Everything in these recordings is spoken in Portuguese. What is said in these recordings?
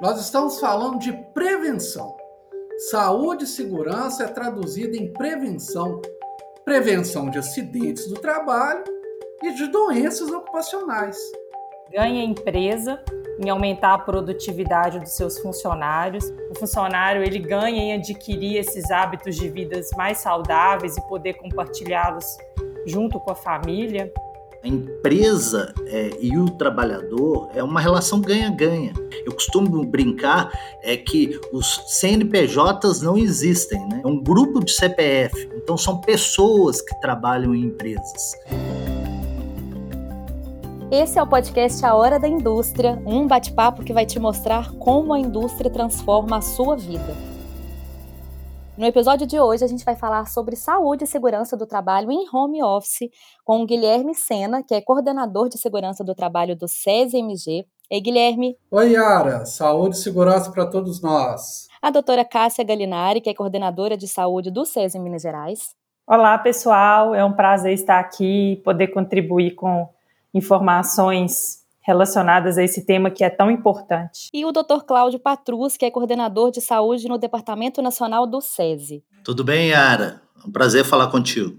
nós estamos falando de prevenção. Saúde e segurança é traduzida em prevenção. Prevenção de acidentes do trabalho e de doenças ocupacionais. Ganha a empresa em aumentar a produtividade dos seus funcionários. O funcionário ele ganha em adquirir esses hábitos de vidas mais saudáveis e poder compartilhá-los junto com a família. A empresa é, e o trabalhador é uma relação ganha-ganha. Eu costumo brincar é que os CNPJs não existem, né? É um grupo de CPF, então são pessoas que trabalham em empresas. Esse é o podcast A Hora da Indústria, um bate-papo que vai te mostrar como a indústria transforma a sua vida. No episódio de hoje, a gente vai falar sobre saúde e segurança do trabalho em home office com o Guilherme Sena, que é coordenador de segurança do trabalho do SESMG. Ei, Guilherme. Oi, Yara. Saúde e segurança para todos nós. A doutora Cássia Galinari, que é coordenadora de saúde do SES em Minas Gerais. Olá, pessoal. É um prazer estar aqui e poder contribuir com informações relacionadas a esse tema que é tão importante. E o Dr. Cláudio Patrus, que é coordenador de saúde no Departamento Nacional do SESI. Tudo bem, Yara? É um prazer falar contigo.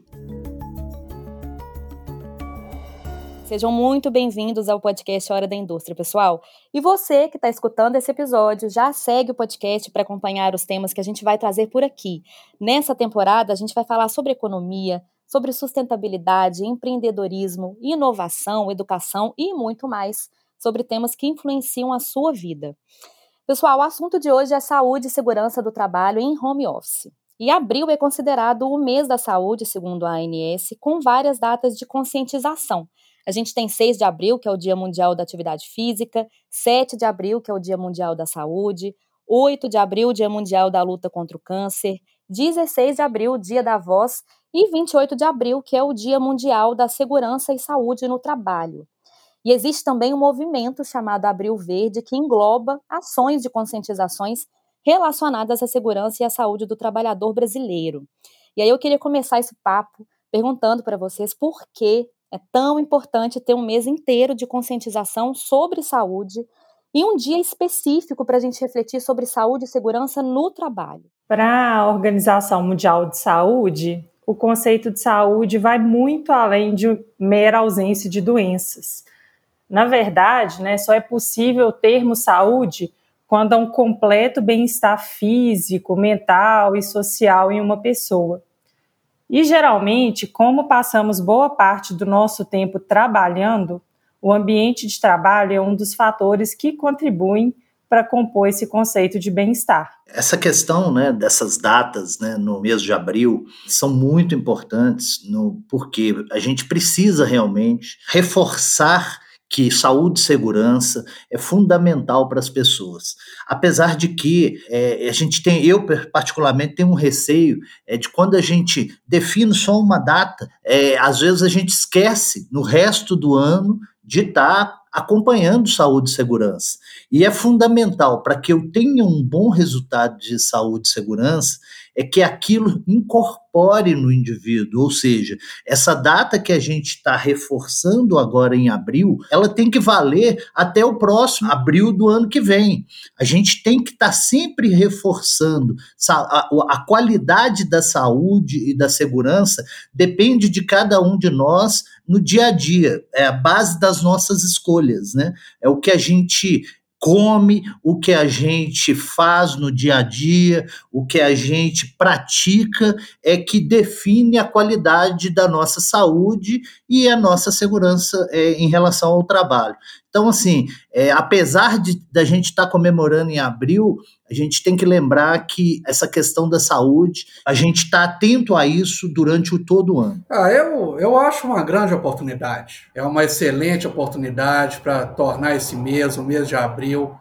Sejam muito bem-vindos ao podcast Hora da Indústria, pessoal. E você que está escutando esse episódio, já segue o podcast para acompanhar os temas que a gente vai trazer por aqui. Nessa temporada, a gente vai falar sobre economia, sobre sustentabilidade, empreendedorismo, inovação, educação e muito mais sobre temas que influenciam a sua vida. Pessoal, o assunto de hoje é saúde e segurança do trabalho em home office. E abril é considerado o mês da saúde, segundo a ANS, com várias datas de conscientização. A gente tem 6 de abril, que é o Dia Mundial da Atividade Física, 7 de abril, que é o Dia Mundial da Saúde, 8 de abril, Dia Mundial da Luta contra o Câncer, 16 de abril, Dia da Voz, e 28 de abril, que é o Dia Mundial da Segurança e Saúde no Trabalho. E existe também um movimento chamado Abril Verde, que engloba ações de conscientizações relacionadas à segurança e à saúde do trabalhador brasileiro. E aí eu queria começar esse papo perguntando para vocês por que é tão importante ter um mês inteiro de conscientização sobre saúde e um dia específico para a gente refletir sobre saúde e segurança no trabalho. Para a Organização Mundial de Saúde, o conceito de saúde vai muito além de mera ausência de doenças. Na verdade, né, só é possível termos saúde quando há um completo bem-estar físico, mental e social em uma pessoa. E geralmente, como passamos boa parte do nosso tempo trabalhando, o ambiente de trabalho é um dos fatores que contribuem para compor esse conceito de bem-estar. Essa questão né, dessas datas né, no mês de abril são muito importantes, no, porque a gente precisa realmente reforçar que saúde e segurança é fundamental para as pessoas. Apesar de que é, a gente tem, eu particularmente tenho um receio é, de quando a gente define só uma data, é, às vezes a gente esquece no resto do ano de estar acompanhando saúde e segurança. E é fundamental para que eu tenha um bom resultado de saúde e segurança é que aquilo incorpore no indivíduo, ou seja, essa data que a gente está reforçando agora em abril, ela tem que valer até o próximo abril do ano que vem. A gente tem que estar tá sempre reforçando a, a qualidade da saúde e da segurança depende de cada um de nós no dia a dia, é a base das nossas escolhas, né? É o que a gente come, o que a gente faz no dia a dia, o que a gente pratica é que define a qualidade da nossa saúde e a nossa segurança é, em relação ao trabalho. Então, assim, é, apesar de da gente estar tá comemorando em abril, a gente tem que lembrar que essa questão da saúde, a gente está atento a isso durante o todo o ano. Ah, eu, eu acho uma grande oportunidade. É uma excelente oportunidade para tornar esse mês, o mês de abril,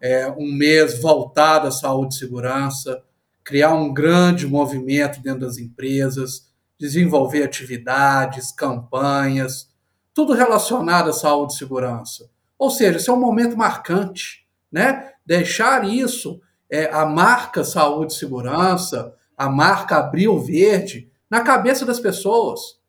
é, um mês voltado à saúde e segurança, criar um grande movimento dentro das empresas, desenvolver atividades, campanhas, tudo relacionado à saúde e segurança. Ou seja, esse é um momento marcante, né? Deixar isso, é, a marca saúde e segurança, a marca Abril Verde, na cabeça das pessoas.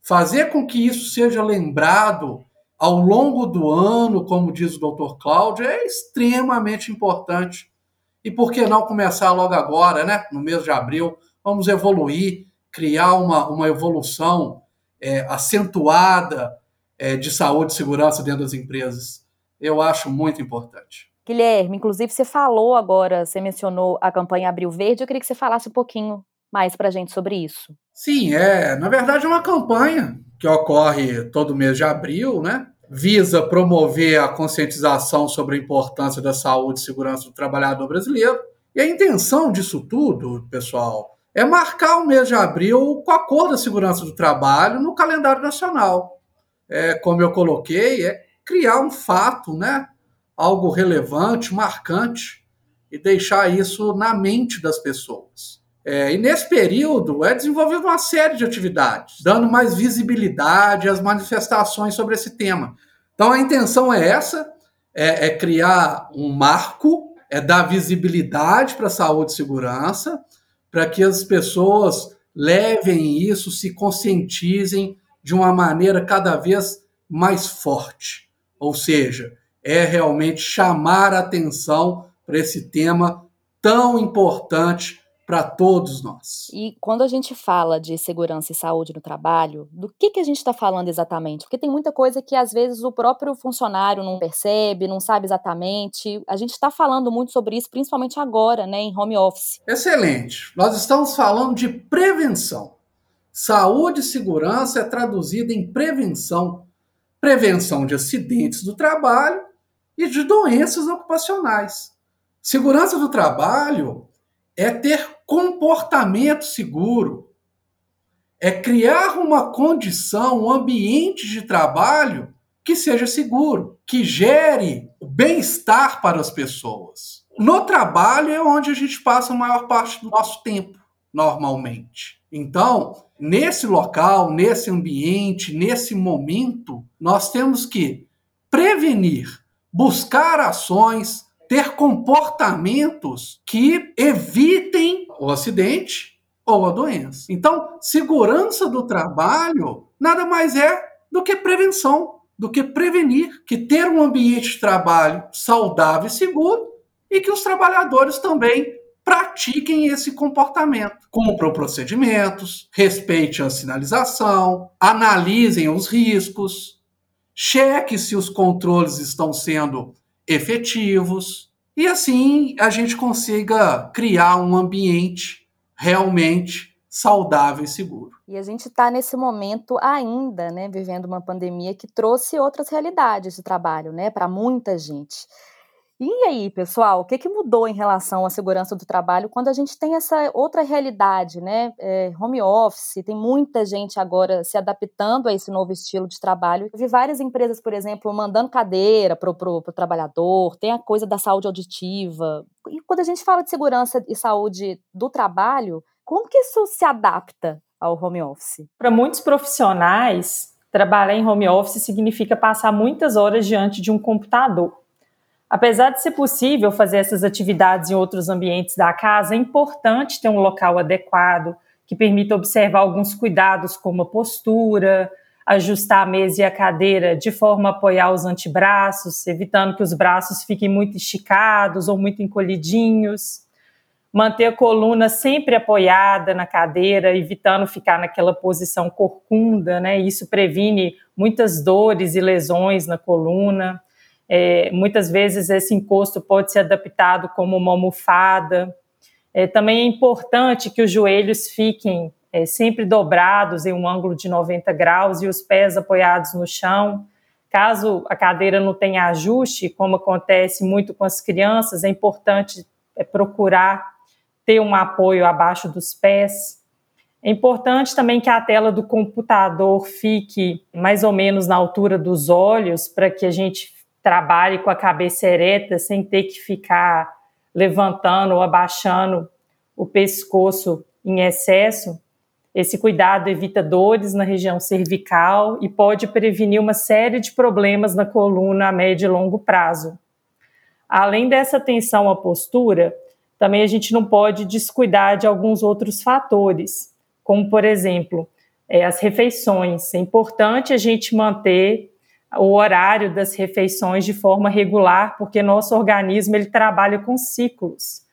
Fazer com que isso seja lembrado ao longo do ano, como diz o doutor Cláudio, é extremamente importante. E por que não começar logo agora, né? no mês de abril? Vamos evoluir, criar uma, uma evolução é, acentuada é, de saúde e segurança dentro das empresas. Eu acho muito importante. Guilherme, inclusive você falou agora, você mencionou a campanha Abril Verde, eu queria que você falasse um pouquinho mais para a gente sobre isso. Sim, é, na verdade é uma campanha que ocorre todo mês de abril, né? Visa promover a conscientização sobre a importância da saúde e segurança do trabalhador brasileiro. E a intenção disso tudo, pessoal, é marcar o mês de abril com a cor da segurança do trabalho no calendário nacional. É, como eu coloquei, é criar um fato, né? Algo relevante, marcante, e deixar isso na mente das pessoas. É, e nesse período é desenvolvida uma série de atividades, dando mais visibilidade às manifestações sobre esse tema. Então a intenção é essa: é, é criar um marco, é dar visibilidade para a saúde e segurança, para que as pessoas levem isso, se conscientizem de uma maneira cada vez mais forte. Ou seja, é realmente chamar a atenção para esse tema tão importante para todos nós. E quando a gente fala de segurança e saúde no trabalho, do que, que a gente está falando exatamente? Porque tem muita coisa que às vezes o próprio funcionário não percebe, não sabe exatamente. A gente está falando muito sobre isso, principalmente agora, né, em home office. Excelente. Nós estamos falando de prevenção. Saúde e segurança é traduzida em prevenção. Prevenção de acidentes do trabalho e de doenças ocupacionais. Segurança do trabalho é ter comportamento seguro, é criar uma condição, um ambiente de trabalho que seja seguro, que gere bem-estar para as pessoas. No trabalho é onde a gente passa a maior parte do nosso tempo, normalmente. Então, nesse local, nesse ambiente, nesse momento, nós temos que prevenir, buscar ações, ter comportamentos que evitem o acidente ou a doença. Então, segurança do trabalho nada mais é do que prevenção, do que prevenir, que ter um ambiente de trabalho saudável e seguro e que os trabalhadores também pratiquem esse comportamento. Cumpram procedimentos, respeitem a sinalização, analisem os riscos, cheque se os controles estão sendo efetivos, e assim a gente consiga criar um ambiente realmente saudável e seguro. E a gente está nesse momento ainda, né, vivendo uma pandemia que trouxe outras realidades de trabalho, né, para muita gente. E aí, pessoal, o que, que mudou em relação à segurança do trabalho quando a gente tem essa outra realidade, né? É, home office, tem muita gente agora se adaptando a esse novo estilo de trabalho. Eu vi várias empresas, por exemplo, mandando cadeira para o trabalhador, tem a coisa da saúde auditiva. E quando a gente fala de segurança e saúde do trabalho, como que isso se adapta ao home office? Para muitos profissionais, trabalhar em home office significa passar muitas horas diante de um computador. Apesar de ser possível fazer essas atividades em outros ambientes da casa, é importante ter um local adequado que permita observar alguns cuidados, como a postura, ajustar a mesa e a cadeira de forma a apoiar os antebraços, evitando que os braços fiquem muito esticados ou muito encolhidinhos. Manter a coluna sempre apoiada na cadeira, evitando ficar naquela posição corcunda, né? Isso previne muitas dores e lesões na coluna. É, muitas vezes esse encosto pode ser adaptado como uma almofada. É, também é importante que os joelhos fiquem é, sempre dobrados em um ângulo de 90 graus e os pés apoiados no chão. Caso a cadeira não tenha ajuste, como acontece muito com as crianças, é importante é, procurar ter um apoio abaixo dos pés. É importante também que a tela do computador fique mais ou menos na altura dos olhos, para que a gente trabalhe com a cabeça ereta sem ter que ficar levantando ou abaixando o pescoço em excesso. Esse cuidado evita dores na região cervical e pode prevenir uma série de problemas na coluna a médio e longo prazo. Além dessa atenção à postura, também a gente não pode descuidar de alguns outros fatores, como, por exemplo, é, as refeições. É importante a gente manter o horário das refeições de forma regular, porque nosso organismo ele trabalha com ciclos.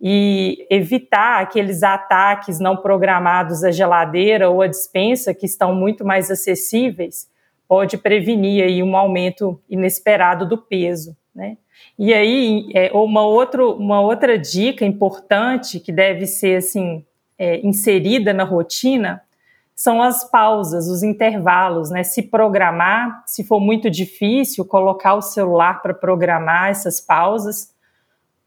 E evitar aqueles ataques não programados à geladeira ou à dispensa, que estão muito mais acessíveis, pode prevenir aí um aumento inesperado do peso. Né? E aí, é, uma, outro, uma outra dica importante que deve ser assim é, inserida na rotina são as pausas, os intervalos, né? Se programar, se for muito difícil, colocar o celular para programar essas pausas,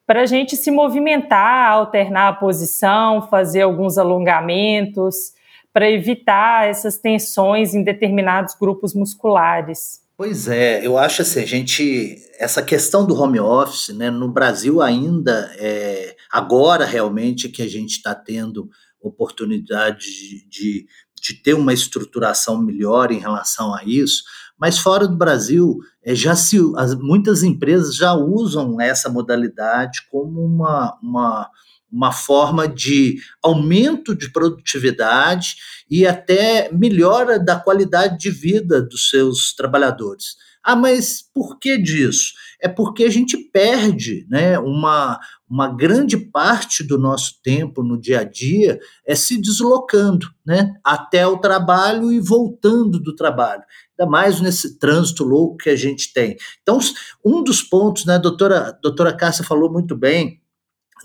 para a gente se movimentar, alternar a posição, fazer alguns alongamentos, para evitar essas tensões em determinados grupos musculares. Pois é, eu acho assim, a gente, essa questão do home office, né, no Brasil ainda, é, agora realmente que a gente está tendo oportunidade de, de, de, ter uma estruturação melhor em relação a isso, mas fora do Brasil, é, já se, as, muitas empresas já usam essa modalidade como uma, uma uma forma de aumento de produtividade e até melhora da qualidade de vida dos seus trabalhadores. Ah, mas por que disso? É porque a gente perde né, uma, uma grande parte do nosso tempo no dia a dia é se deslocando né, até o trabalho e voltando do trabalho. Ainda mais nesse trânsito louco que a gente tem. Então, um dos pontos, né, a doutora, a doutora Cássia falou muito bem,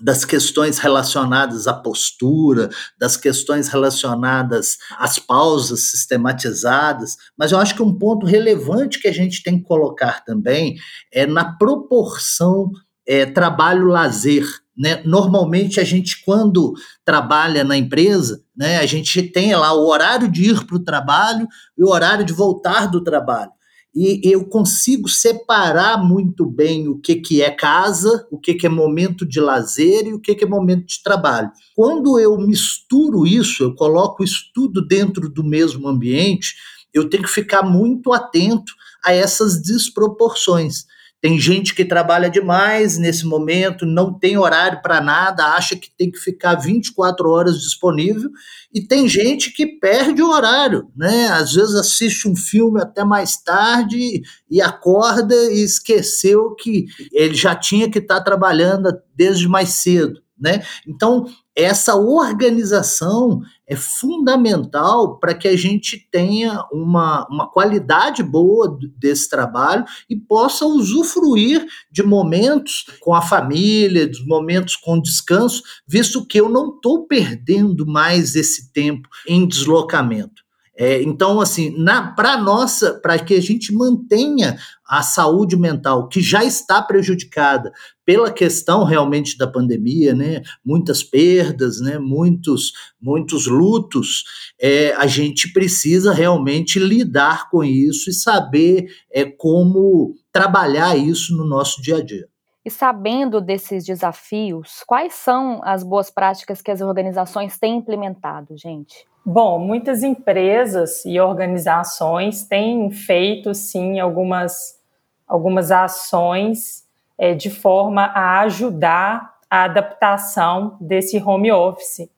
das questões relacionadas à postura, das questões relacionadas às pausas sistematizadas, mas eu acho que um ponto relevante que a gente tem que colocar também é na proporção é, trabalho-lazer. Né? Normalmente a gente, quando trabalha na empresa, né, a gente tem lá o horário de ir para o trabalho e o horário de voltar do trabalho e eu consigo separar muito bem o que, que é casa, o que, que é momento de lazer e o que, que é momento de trabalho. Quando eu misturo isso, eu coloco isso tudo dentro do mesmo ambiente, eu tenho que ficar muito atento a essas desproporções. Tem gente que trabalha demais nesse momento, não tem horário para nada, acha que tem que ficar 24 horas disponível, e tem gente que perde o horário, né? Às vezes assiste um filme até mais tarde e acorda e esqueceu que ele já tinha que estar tá trabalhando desde mais cedo. Né? Então, essa organização é fundamental para que a gente tenha uma, uma qualidade boa desse trabalho e possa usufruir de momentos com a família, de momentos com descanso, visto que eu não estou perdendo mais esse tempo em deslocamento. É, então, assim, para nossa, para que a gente mantenha a saúde mental, que já está prejudicada pela questão realmente da pandemia, né? Muitas perdas, né? Muitos, muitos lutos. É, a gente precisa realmente lidar com isso e saber é, como trabalhar isso no nosso dia a dia. E sabendo desses desafios, quais são as boas práticas que as organizações têm implementado, gente? Bom, muitas empresas e organizações têm feito, sim, algumas, algumas ações é, de forma a ajudar a adaptação desse home office.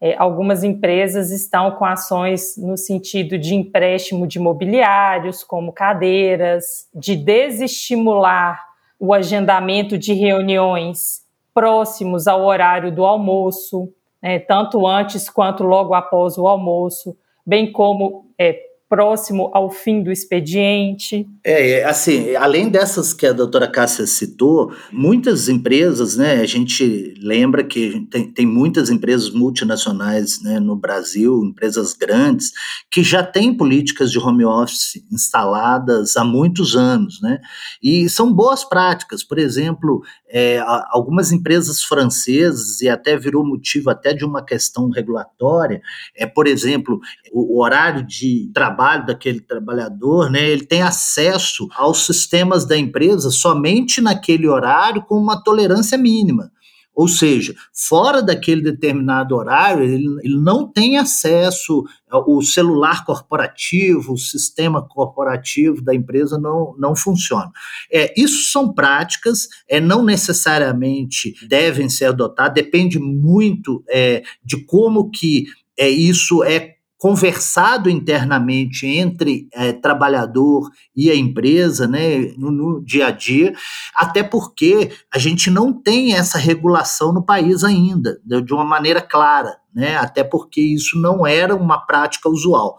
É, algumas empresas estão com ações no sentido de empréstimo de mobiliários, como cadeiras, de desestimular o agendamento de reuniões próximos ao horário do almoço, né, tanto antes quanto logo após o almoço, bem como é, próximo ao fim do expediente. É, é, assim, além dessas que a doutora Cássia citou, muitas empresas, né, a gente lembra que tem, tem muitas empresas multinacionais né, no Brasil, empresas grandes, que já têm políticas de home office instaladas há muitos anos, né, e são boas práticas, por exemplo, é, algumas empresas francesas, e até virou motivo até de uma questão regulatória, é, por exemplo, o, o horário de trabalho trabalho daquele trabalhador, né, ele tem acesso aos sistemas da empresa somente naquele horário com uma tolerância mínima. Ou seja, fora daquele determinado horário, ele, ele não tem acesso ao celular corporativo, o sistema corporativo da empresa não, não funciona. É, isso são práticas, é, não necessariamente devem ser adotadas, depende muito é, de como que é, isso é conversado internamente entre é, trabalhador e a empresa, né, no, no, dia a dia, até porque a gente não tem essa regulação no país ainda, de uma maneira clara. Né, até porque isso não era uma prática usual.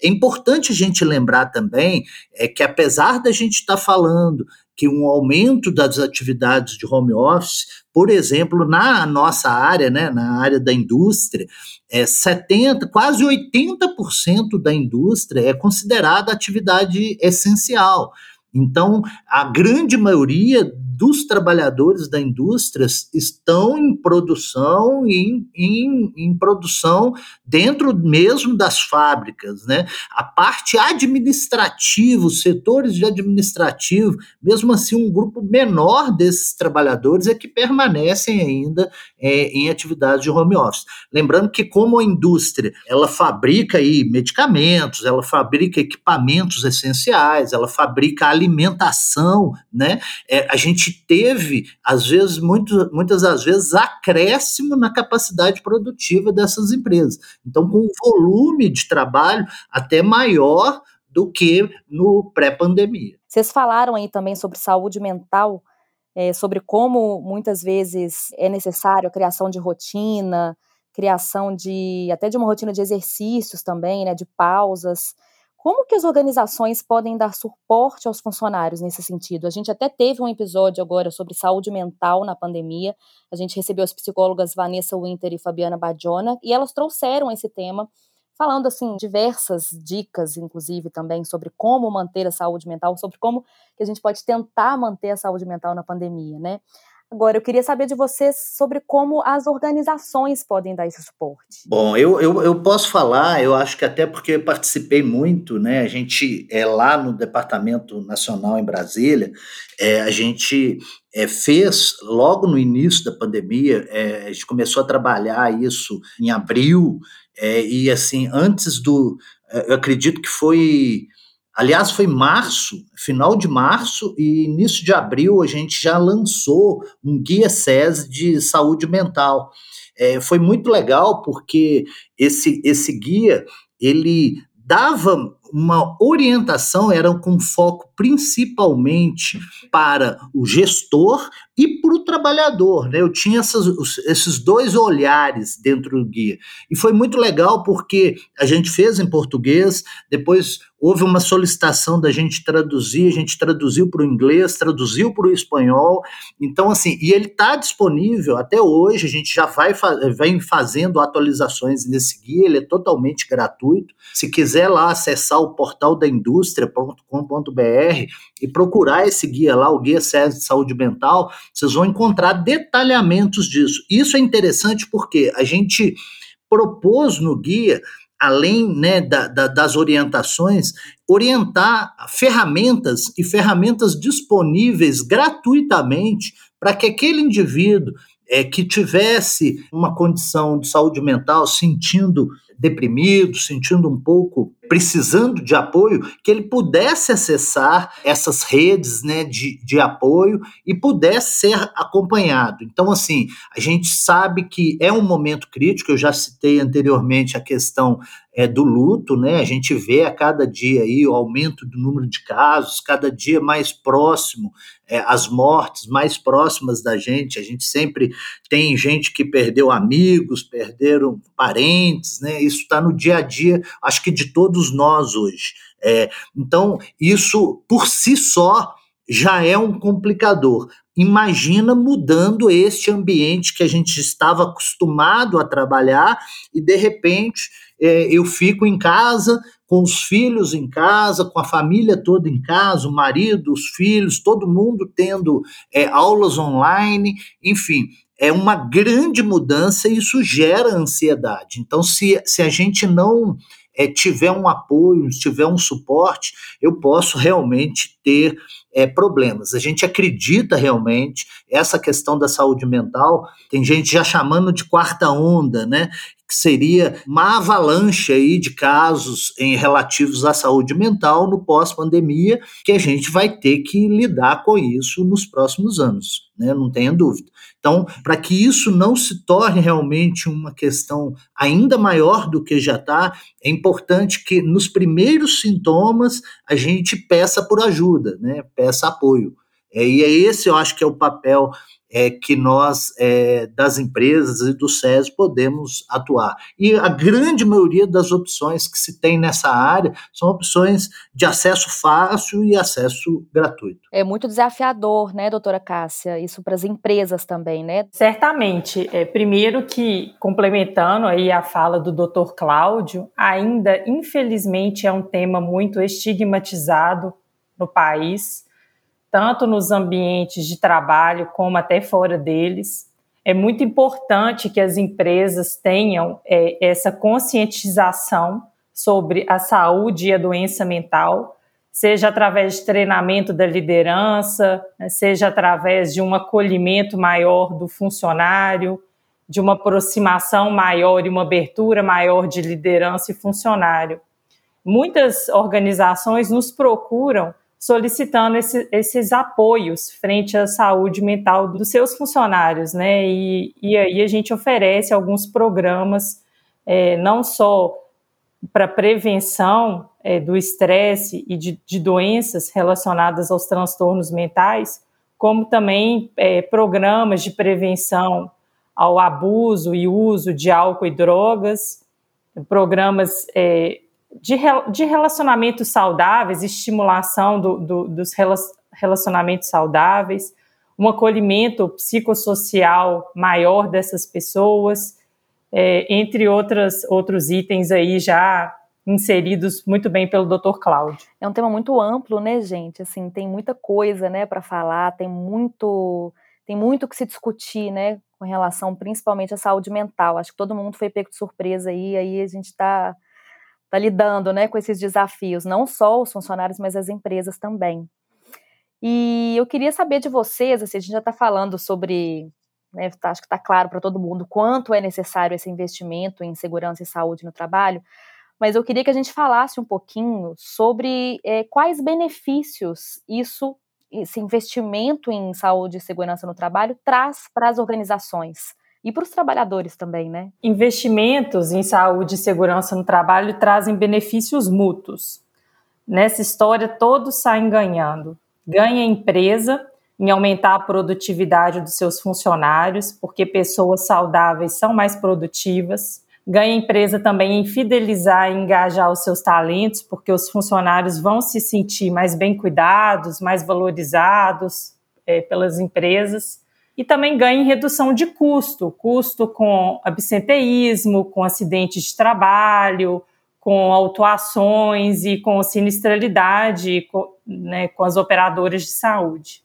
É importante a gente lembrar também é, que, apesar da gente estar tá falando que um aumento das atividades de home office, por exemplo, na nossa área, né, na área da indústria, é 70, quase 80% da indústria é considerada atividade essencial. Então, a grande maioria dos trabalhadores da indústria estão em produção em, em, em, produção dentro mesmo das fábricas, né? A parte administrativa, os setores de administrativo, mesmo assim um grupo menor desses trabalhadores é que permanecem ainda é, em atividades de home office. Lembrando que como a indústria ela fabrica aí medicamentos, ela fabrica equipamentos essenciais, ela fabrica alimentação, né? É, a gente gente teve, às vezes, muito, muitas das vezes, acréscimo na capacidade produtiva dessas empresas. Então, com um volume de trabalho até maior do que no pré-pandemia. Vocês falaram aí também sobre saúde mental, é, sobre como muitas vezes é necessário a criação de rotina, criação de até de uma rotina de exercícios também, né, de pausas. Como que as organizações podem dar suporte aos funcionários nesse sentido? A gente até teve um episódio agora sobre saúde mental na pandemia. A gente recebeu as psicólogas Vanessa Winter e Fabiana Badiona e elas trouxeram esse tema, falando assim diversas dicas, inclusive também sobre como manter a saúde mental, sobre como que a gente pode tentar manter a saúde mental na pandemia, né? Agora, eu queria saber de vocês sobre como as organizações podem dar esse suporte. Bom, eu, eu, eu posso falar, eu acho que até porque eu participei muito, né? A gente é lá no Departamento Nacional em Brasília, é, a gente é, fez logo no início da pandemia, é, a gente começou a trabalhar isso em abril, é, e assim, antes do. É, eu acredito que foi Aliás, foi março, final de março e início de abril, a gente já lançou um guia SES de saúde mental. É, foi muito legal porque esse, esse guia ele dava uma orientação, era com foco principalmente para o gestor e para o trabalhador. Né? Eu tinha essas, esses dois olhares dentro do guia. E foi muito legal porque a gente fez em português, depois houve uma solicitação da gente traduzir, a gente traduziu para o inglês, traduziu para o espanhol. Então, assim, e ele está disponível até hoje, a gente já vai vem fazendo atualizações nesse guia, ele é totalmente gratuito. Se quiser lá acessar o portal da indústria.com.br e procurar esse guia lá, o Guia SES de Saúde Mental, vocês vão encontrar detalhamentos disso. Isso é interessante porque a gente propôs no guia além né, da, da, das orientações, orientar ferramentas e ferramentas disponíveis gratuitamente para que aquele indivíduo é, que tivesse uma condição de saúde mental, sentindo deprimido, sentindo um pouco precisando de apoio, que ele pudesse acessar essas redes né, de, de apoio e pudesse ser acompanhado. Então, assim, a gente sabe que é um momento crítico, eu já citei anteriormente a questão é, do luto, né? A gente vê a cada dia aí o aumento do número de casos, cada dia mais próximo é, as mortes mais próximas da gente. A gente sempre tem gente que perdeu amigos, perderam parentes, né? Isso está no dia a dia, acho que de todos nós hoje. É, então, isso por si só já é um complicador. Imagina mudando este ambiente que a gente estava acostumado a trabalhar e de repente é, eu fico em casa com os filhos em casa, com a família toda em casa, o marido, os filhos, todo mundo tendo é, aulas online, enfim, é uma grande mudança e isso gera ansiedade. Então, se, se a gente não é, tiver um apoio, se tiver um suporte, eu posso realmente ter é, problemas. A gente acredita realmente essa questão da saúde mental. Tem gente já chamando de quarta onda, né? Que seria uma avalanche aí de casos em relativos à saúde mental no pós-pandemia, que a gente vai ter que lidar com isso nos próximos anos. Né? não tenha dúvida. Então, para que isso não se torne realmente uma questão ainda maior do que já está, é importante que nos primeiros sintomas a gente peça por ajuda, né? peça apoio. É, e é esse, eu acho que é o papel é, que nós, é, das empresas e do SES, podemos atuar. E a grande maioria das opções que se tem nessa área são opções de acesso fácil e acesso gratuito. É muito desafiador, né, doutora Cássia? Isso para as empresas também, né? Certamente. É, primeiro que, complementando aí a fala do doutor Cláudio, ainda, infelizmente, é um tema muito estigmatizado no país tanto nos ambientes de trabalho como até fora deles. É muito importante que as empresas tenham é, essa conscientização sobre a saúde e a doença mental, seja através de treinamento da liderança, né, seja através de um acolhimento maior do funcionário, de uma aproximação maior e uma abertura maior de liderança e funcionário. Muitas organizações nos procuram solicitando esse, esses apoios frente à saúde mental dos seus funcionários, né? E, e aí a gente oferece alguns programas, é, não só para prevenção é, do estresse e de, de, doenças relacionadas aos transtornos mentais, como também é, programas de prevenção ao abuso e uso de álcool e drogas, programas é, de, de relacionamentos saudáveis, estimulação do, do, dos relacionamentos saudáveis, um acolhimento psicossocial maior dessas pessoas, é, entre outras, outros itens aí já inseridos muito bem pelo Dr. Cláudio. É um tema muito amplo, né, gente? Assim, tem muita coisa, né, para falar, tem muito, tem muito que se discutir, né, com relação principalmente à saúde mental. Acho que todo mundo foi pego de surpresa aí, aí a gente está está lidando né, com esses desafios, não só os funcionários, mas as empresas também. E eu queria saber de vocês, assim, a gente já está falando sobre, né, tá, acho que está claro para todo mundo quanto é necessário esse investimento em segurança e saúde no trabalho, mas eu queria que a gente falasse um pouquinho sobre é, quais benefícios isso, esse investimento em saúde e segurança no trabalho traz para as organizações e para os trabalhadores também, né? Investimentos em saúde e segurança no trabalho trazem benefícios mútuos. Nessa história, todos saem ganhando. Ganha a empresa em aumentar a produtividade dos seus funcionários, porque pessoas saudáveis são mais produtivas. Ganha a empresa também em fidelizar e engajar os seus talentos, porque os funcionários vão se sentir mais bem cuidados, mais valorizados é, pelas empresas e também ganha em redução de custo, custo com absenteísmo, com acidentes de trabalho, com autuações e com sinistralidade com, né, com as operadoras de saúde.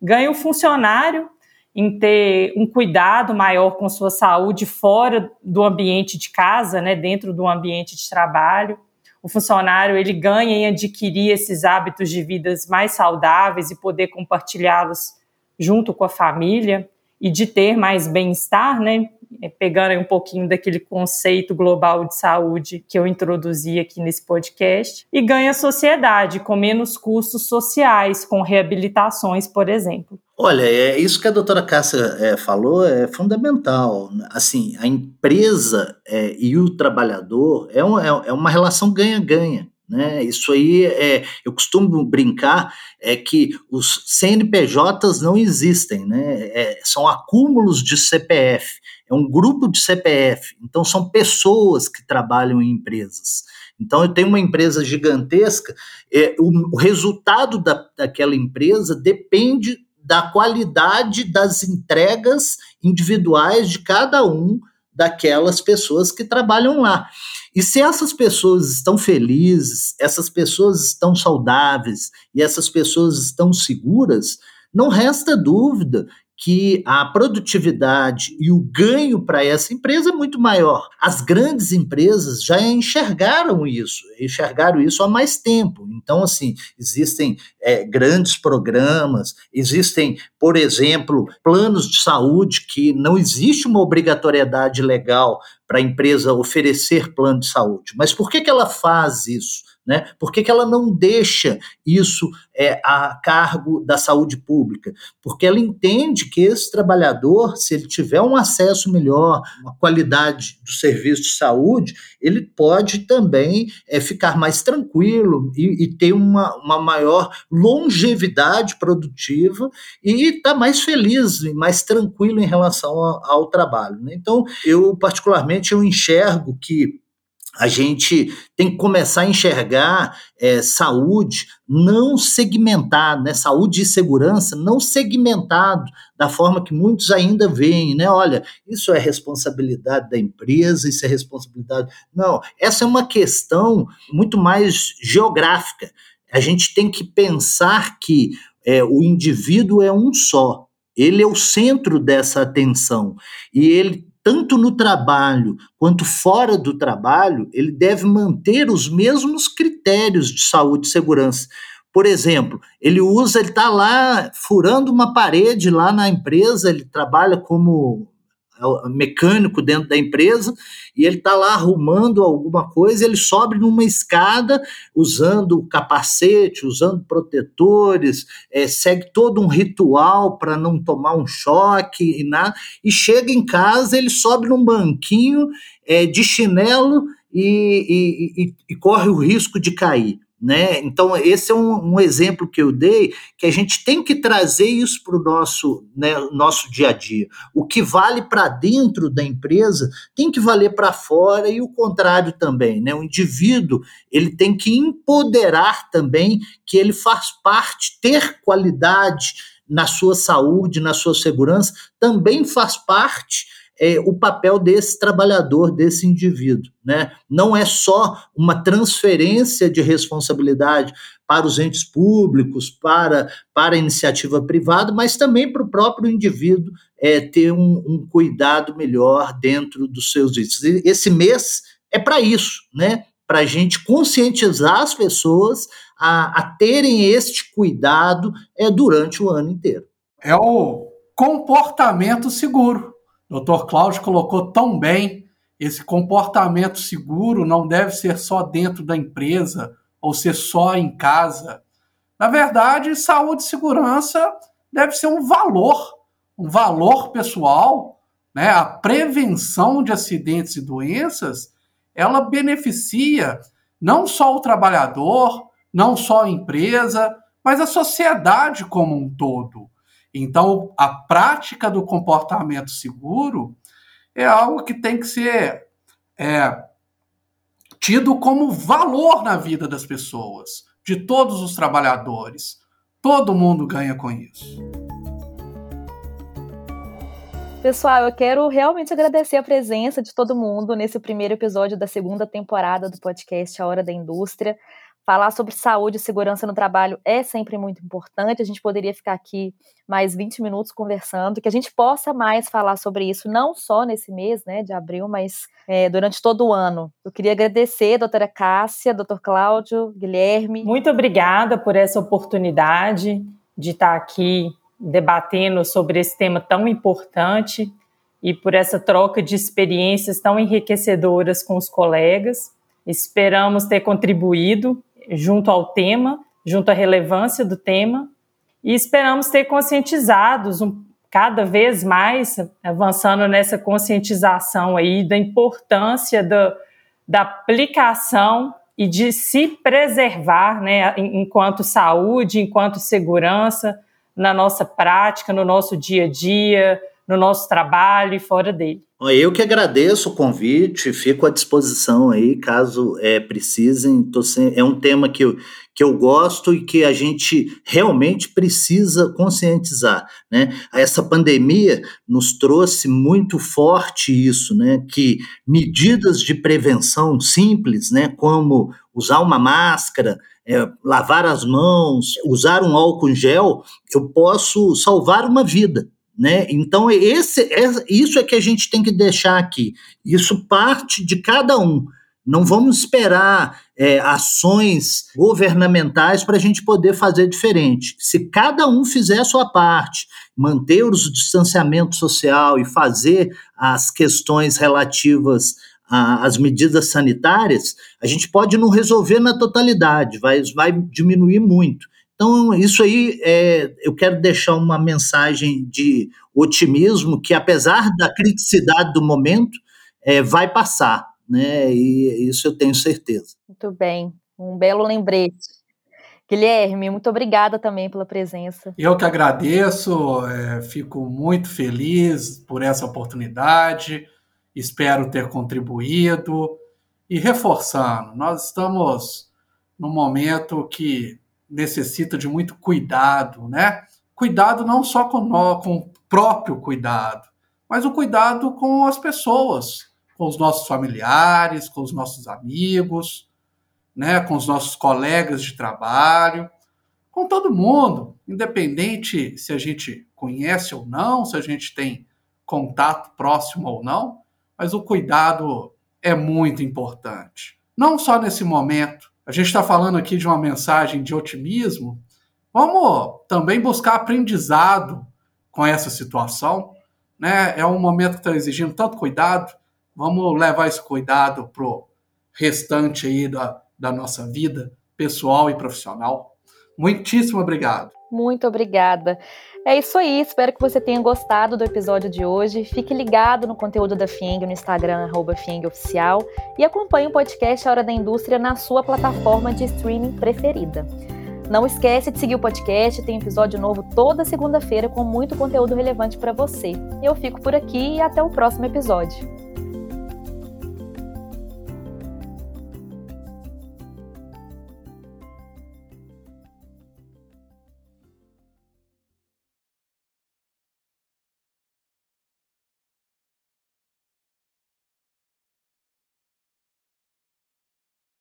Ganha o funcionário em ter um cuidado maior com sua saúde fora do ambiente de casa, né, dentro do ambiente de trabalho. O funcionário ele ganha em adquirir esses hábitos de vidas mais saudáveis e poder compartilhá-los junto com a família e de ter mais bem-estar, né? É, pegando um pouquinho daquele conceito global de saúde que eu introduzi aqui nesse podcast, e ganha sociedade com menos custos sociais, com reabilitações, por exemplo. Olha, é isso que a doutora Cássia é, falou é fundamental. Assim, a empresa é, e o trabalhador é, um, é, é uma relação ganha-ganha. Né? Isso aí é, eu costumo brincar é que os CNPJs não existem, né? É, são acúmulos de CPF, é um grupo de CPF, então são pessoas que trabalham em empresas. Então eu tenho uma empresa gigantesca, é, o, o resultado da, daquela empresa depende da qualidade das entregas individuais de cada um daquelas pessoas que trabalham lá. E se essas pessoas estão felizes, essas pessoas estão saudáveis e essas pessoas estão seguras, não resta dúvida que a produtividade e o ganho para essa empresa é muito maior. As grandes empresas já enxergaram isso, enxergaram isso há mais tempo. Então, assim, existem é, grandes programas, existem, por exemplo, planos de saúde que não existe uma obrigatoriedade legal para a empresa oferecer plano de saúde. Mas por que, que ela faz isso? Né? Por que, que ela não deixa isso é, a cargo da saúde pública? Porque ela entende que esse trabalhador, se ele tiver um acesso melhor, uma qualidade do serviço de saúde, ele pode também é, ficar mais tranquilo e, e ter uma, uma maior longevidade produtiva e estar tá mais feliz e mais tranquilo em relação ao, ao trabalho. Né? Então, eu particularmente eu enxergo que a gente tem que começar a enxergar é, saúde não segmentado, né? saúde e segurança não segmentado da forma que muitos ainda veem, né? Olha, isso é responsabilidade da empresa, isso é responsabilidade. Não, essa é uma questão muito mais geográfica. A gente tem que pensar que é, o indivíduo é um só. Ele é o centro dessa atenção e ele tanto no trabalho quanto fora do trabalho, ele deve manter os mesmos critérios de saúde e segurança. Por exemplo, ele usa, ele está lá furando uma parede lá na empresa, ele trabalha como mecânico dentro da empresa e ele está lá arrumando alguma coisa, ele sobe numa escada usando capacete, usando protetores, é, segue todo um ritual para não tomar um choque e nada, e chega em casa, ele sobe num banquinho é, de chinelo e, e, e, e corre o risco de cair. Né? Então, esse é um, um, exemplo que eu dei, que a gente tem que trazer isso para o nosso, né, nosso dia a dia. O que vale para dentro da empresa tem que valer para fora e o contrário também. Né? O indivíduo ele tem que empoderar também que ele faz parte, ter qualidade na sua saúde, na sua segurança, também faz parte é, o papel desse trabalhador, desse indivíduo. Né? Não é só uma transferência de responsabilidade para os entes públicos, para, para a iniciativa privada, mas também para o próprio indivíduo é, ter um, um cuidado melhor dentro dos seus vícios. Esse mês é para isso, né? para a gente conscientizar as pessoas a, a terem este cuidado é, durante o ano inteiro. É o comportamento seguro. Dr. Cláudio colocou tão bem, esse comportamento seguro não deve ser só dentro da empresa ou ser só em casa. Na verdade, saúde e segurança deve ser um valor, um valor pessoal, né? A prevenção de acidentes e doenças, ela beneficia não só o trabalhador, não só a empresa, mas a sociedade como um todo. Então, a prática do comportamento seguro é algo que tem que ser é, tido como valor na vida das pessoas, de todos os trabalhadores. Todo mundo ganha com isso. Pessoal, eu quero realmente agradecer a presença de todo mundo nesse primeiro episódio da segunda temporada do podcast A Hora da Indústria. Falar sobre saúde e segurança no trabalho é sempre muito importante. A gente poderia ficar aqui mais 20 minutos conversando, que a gente possa mais falar sobre isso, não só nesse mês né, de abril, mas é, durante todo o ano. Eu queria agradecer, doutora Cássia, doutor Cláudio, Guilherme. Muito obrigada por essa oportunidade de estar aqui debatendo sobre esse tema tão importante e por essa troca de experiências tão enriquecedoras com os colegas. Esperamos ter contribuído junto ao tema, junto à relevância do tema, e esperamos ter conscientizados um, cada vez mais, avançando nessa conscientização aí da importância do, da aplicação e de se preservar, né, enquanto saúde, enquanto segurança, na nossa prática, no nosso dia a dia, no nosso trabalho e fora dele. Eu que agradeço o convite, fico à disposição aí, caso é, precisem. Sem, é um tema que eu, que eu gosto e que a gente realmente precisa conscientizar. Né? Essa pandemia nos trouxe muito forte isso, né? que medidas de prevenção simples, né? como usar uma máscara, é, lavar as mãos, usar um álcool em gel, eu posso salvar uma vida. Né? Então, esse, é, isso é que a gente tem que deixar aqui. Isso parte de cada um. Não vamos esperar é, ações governamentais para a gente poder fazer diferente. Se cada um fizer a sua parte, manter o distanciamento social e fazer as questões relativas as medidas sanitárias, a gente pode não resolver na totalidade, vai, vai diminuir muito. Então, isso aí, é, eu quero deixar uma mensagem de otimismo que, apesar da criticidade do momento, é, vai passar, né? E isso eu tenho certeza. Muito bem, um belo lembrete. Guilherme, muito obrigada também pela presença. Eu que agradeço, é, fico muito feliz por essa oportunidade, espero ter contribuído e reforçando, nós estamos num momento que necessita de muito cuidado, né? Cuidado não só com, nós, com o próprio cuidado, mas o cuidado com as pessoas, com os nossos familiares, com os nossos amigos, né, com os nossos colegas de trabalho, com todo mundo, independente se a gente conhece ou não, se a gente tem contato próximo ou não, mas o cuidado é muito importante. Não só nesse momento, a gente está falando aqui de uma mensagem de otimismo, vamos também buscar aprendizado com essa situação. Né? É um momento que está exigindo tanto cuidado, vamos levar esse cuidado para o restante aí da, da nossa vida pessoal e profissional. Muitíssimo obrigado. Muito obrigada. É isso aí, espero que você tenha gostado do episódio de hoje. Fique ligado no conteúdo da FIENG no Instagram, arroba Oficial, e acompanhe o podcast A Hora da Indústria na sua plataforma de streaming preferida. Não esquece de seguir o podcast, tem episódio novo toda segunda-feira com muito conteúdo relevante para você. Eu fico por aqui e até o próximo episódio.